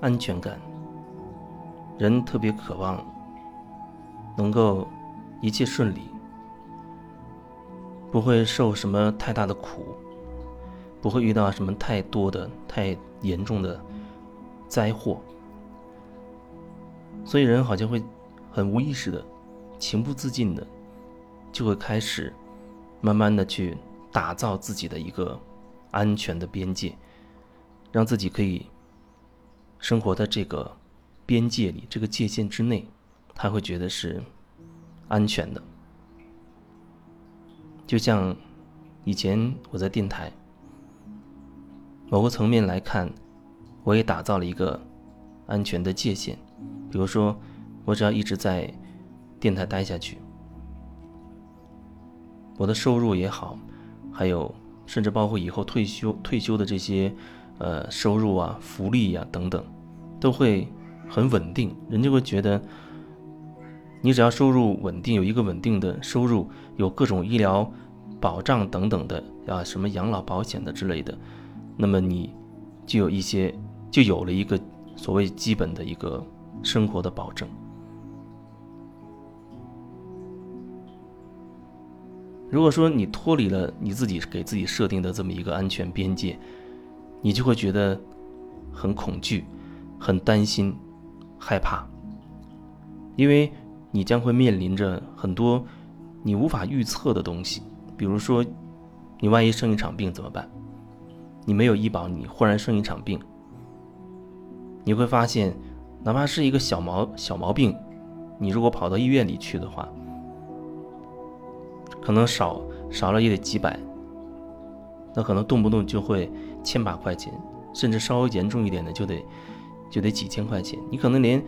安全感。人特别渴望能够一切顺利，不会受什么太大的苦，不会遇到什么太多的、太严重的灾祸，所以人好像会很无意识的、情不自禁的，就会开始慢慢的去打造自己的一个安全的边界，让自己可以生活在这个。边界里，这个界限之内，他会觉得是安全的。就像以前我在电台，某个层面来看，我也打造了一个安全的界限。比如说，我只要一直在电台待下去，我的收入也好，还有甚至包括以后退休退休的这些呃收入啊、福利呀等等，都会。很稳定，人就会觉得，你只要收入稳定，有一个稳定的收入，有各种医疗保障等等的啊，什么养老保险的之类的，那么你就有一些，就有了一个所谓基本的一个生活的保证。如果说你脱离了你自己给自己设定的这么一个安全边界，你就会觉得很恐惧，很担心。害怕，因为你将会面临着很多你无法预测的东西，比如说，你万一生一场病怎么办？你没有医保，你忽然生一场病，你会发现，哪怕是一个小毛小毛病，你如果跑到医院里去的话，可能少少了也得几百，那可能动不动就会千把块钱，甚至稍微严重一点的就得。就得几千块钱，你可能连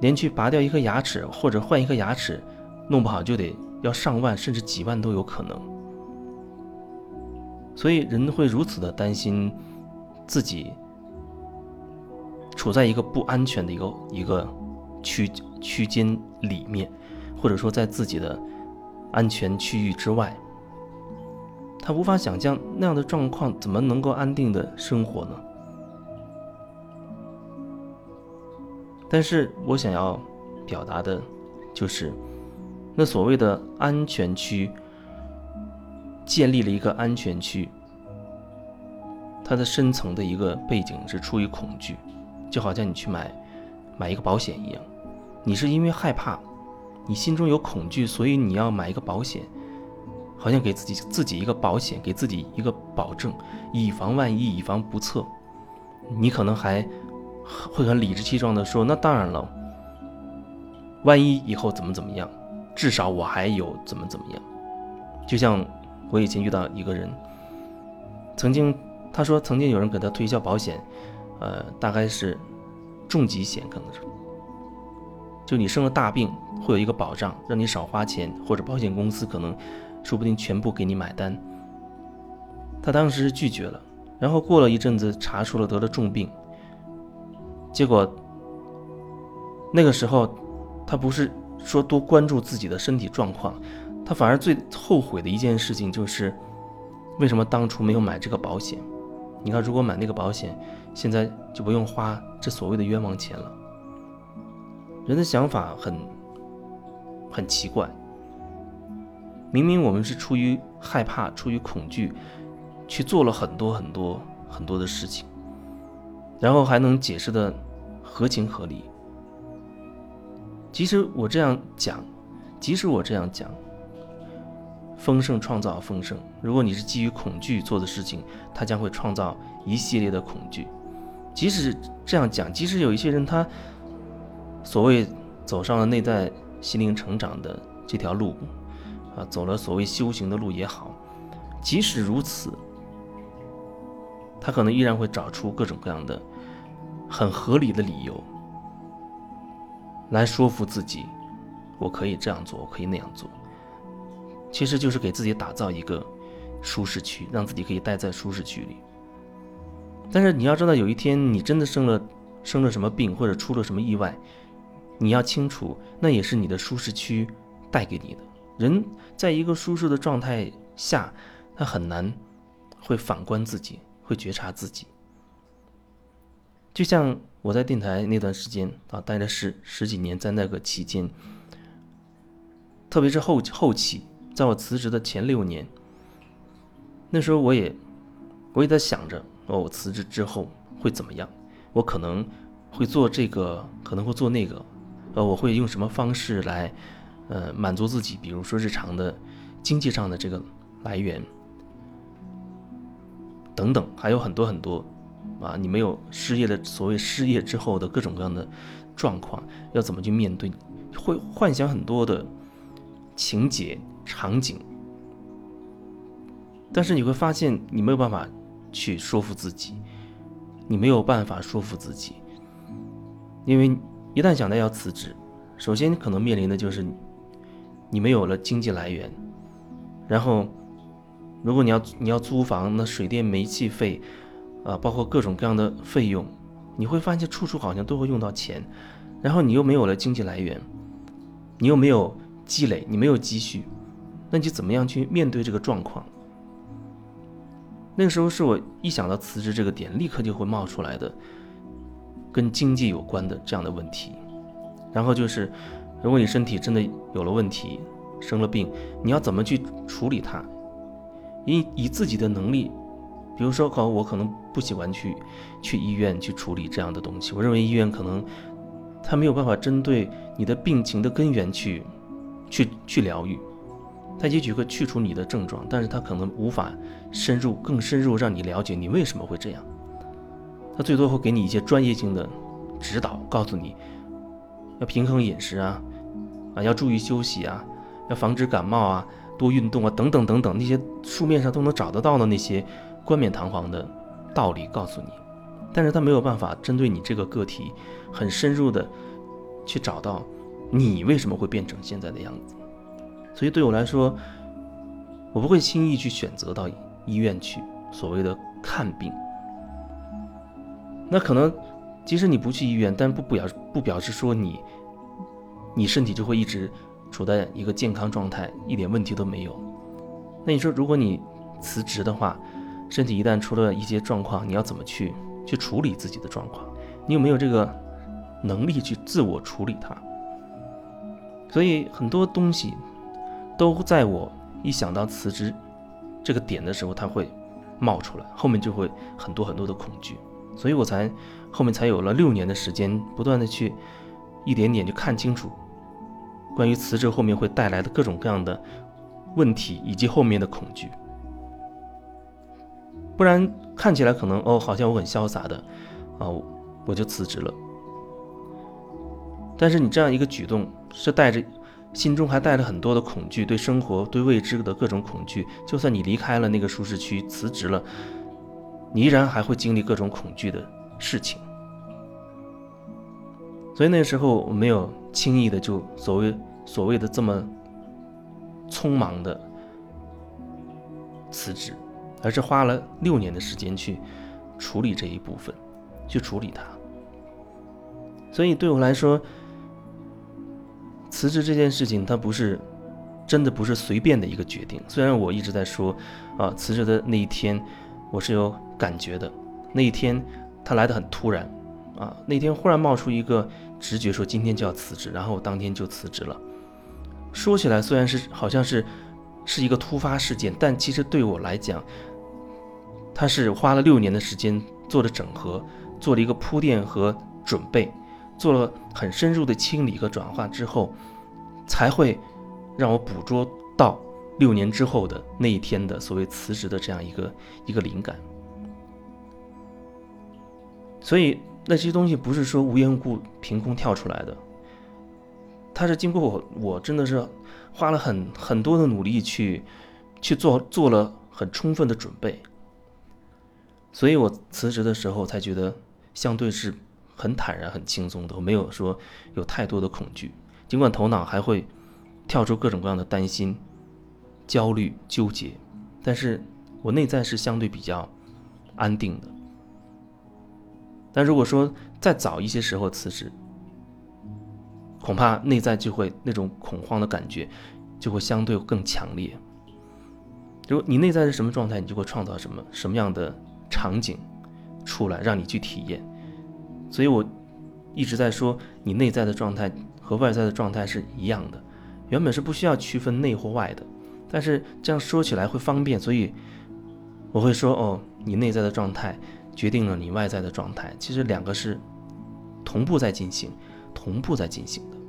连去拔掉一颗牙齿或者换一颗牙齿，弄不好就得要上万甚至几万都有可能。所以人会如此的担心自己处在一个不安全的一个一个区区间里面，或者说在自己的安全区域之外，他无法想象那样的状况怎么能够安定的生活呢？但是我想要表达的，就是那所谓的安全区，建立了一个安全区，它的深层的一个背景是出于恐惧，就好像你去买买一个保险一样，你是因为害怕，你心中有恐惧，所以你要买一个保险，好像给自己自己一个保险，给自己一个保证，以防万一，以防不测，你可能还。会很理直气壮地说：“那当然了，万一以后怎么怎么样，至少我还有怎么怎么样。”就像我以前遇到一个人，曾经他说曾经有人给他推销保险，呃，大概是重疾险，可能是，就你生了大病会有一个保障，让你少花钱，或者保险公司可能说不定全部给你买单。他当时拒绝了，然后过了一阵子查出了得了重病。结果，那个时候，他不是说多关注自己的身体状况，他反而最后悔的一件事情就是，为什么当初没有买这个保险？你看，如果买那个保险，现在就不用花这所谓的冤枉钱了。人的想法很很奇怪，明明我们是出于害怕、出于恐惧，去做了很多很多很多的事情。然后还能解释的合情合理。即使我这样讲，即使我这样讲，丰盛创造丰盛。如果你是基于恐惧做的事情，它将会创造一系列的恐惧。即使这样讲，即使有一些人他所谓走上了内在心灵成长的这条路，啊，走了所谓修行的路也好，即使如此。他可能依然会找出各种各样的很合理的理由来说服自己，我可以这样做，我可以那样做。其实就是给自己打造一个舒适区，让自己可以待在舒适区里。但是你要知道，有一天你真的生了生了什么病，或者出了什么意外，你要清楚，那也是你的舒适区带给你的。人在一个舒适的状态下，他很难会反观自己。会觉察自己，就像我在电台那段时间啊，待了十十几年，在那个期间，特别是后后期，在我辞职的前六年，那时候我也我也在想着，哦，我辞职之后会怎么样？我可能会做这个，可能会做那个，呃，我会用什么方式来，呃，满足自己，比如说日常的经济上的这个来源等等，还有很多很多。啊，你没有失业的所谓失业之后的各种各样的状况，要怎么去面对？会幻想很多的情节场景，但是你会发现你没有办法去说服自己，你没有办法说服自己，因为一旦想到要辞职，首先可能面临的就是你没有了经济来源，然后如果你要你要租房，那水电煤气费。啊，包括各种各样的费用，你会发现处处好像都会用到钱，然后你又没有了经济来源，你又没有积累，你没有积蓄，那你怎么样去面对这个状况？那个时候是我一想到辞职这个点，立刻就会冒出来的跟经济有关的这样的问题。然后就是，如果你身体真的有了问题，生了病，你要怎么去处理它？以以自己的能力。比如说，好，我可能不喜欢去去医院去处理这样的东西。我认为医院可能他没有办法针对你的病情的根源去去去疗愈，他也许会去除你的症状，但是他可能无法深入更深入让你了解你为什么会这样。他最多会给你一些专业性的指导，告诉你要平衡饮食啊，啊要注意休息啊，要防止感冒啊，多运动啊，等等等等那些书面上都能找得到的那些。冠冕堂皇的道理告诉你，但是他没有办法针对你这个个体，很深入的去找到你为什么会变成现在的样子。所以对我来说，我不会轻易去选择到医院去所谓的看病。那可能即使你不去医院，但不表不表示说你你身体就会一直处在一个健康状态，一点问题都没有。那你说，如果你辞职的话，身体一旦出了一些状况，你要怎么去去处理自己的状况？你有没有这个能力去自我处理它？所以很多东西都在我一想到辞职这个点的时候，它会冒出来，后面就会很多很多的恐惧，所以我才后面才有了六年的时间，不断的去一点点去看清楚关于辞职后面会带来的各种各样的问题以及后面的恐惧。不然看起来可能哦，好像我很潇洒的，啊，我就辞职了。但是你这样一个举动是带着心中还带着很多的恐惧，对生活、对未知的各种恐惧。就算你离开了那个舒适区，辞职了，你依然还会经历各种恐惧的事情。所以那时候我没有轻易的就所谓所谓的这么匆忙的辞职。而是花了六年的时间去处理这一部分，去处理它。所以对我来说，辞职这件事情，它不是真的不是随便的一个决定。虽然我一直在说，啊，辞职的那一天我是有感觉的，那一天它来的很突然，啊，那天忽然冒出一个直觉说今天就要辞职，然后我当天就辞职了。说起来虽然是好像是是一个突发事件，但其实对我来讲，他是花了六年的时间做了整合，做了一个铺垫和准备，做了很深入的清理和转化之后，才会让我捕捉到六年之后的那一天的所谓辞职的这样一个一个灵感。所以那些东西不是说无缘无故凭空跳出来的，它是经过我我真的是花了很很多的努力去去做做了很充分的准备。所以我辞职的时候才觉得相对是很坦然、很轻松的，我没有说有太多的恐惧，尽管头脑还会跳出各种各样的担心、焦虑、纠结，但是我内在是相对比较安定的。但如果说再早一些时候辞职恐怕内在就会那种恐慌的感觉就会相对更强烈。如果你内在是什么状态你就会创造什么什么样的场景出来让你去体验。所以我一直在说你内在的状态和外在的状态是一样的原本是不需要区分内或外的但是这样说起来会方便所以我会说哦你内在的状态决定了你外在的状态其实两个是同步在进行同步在进行的。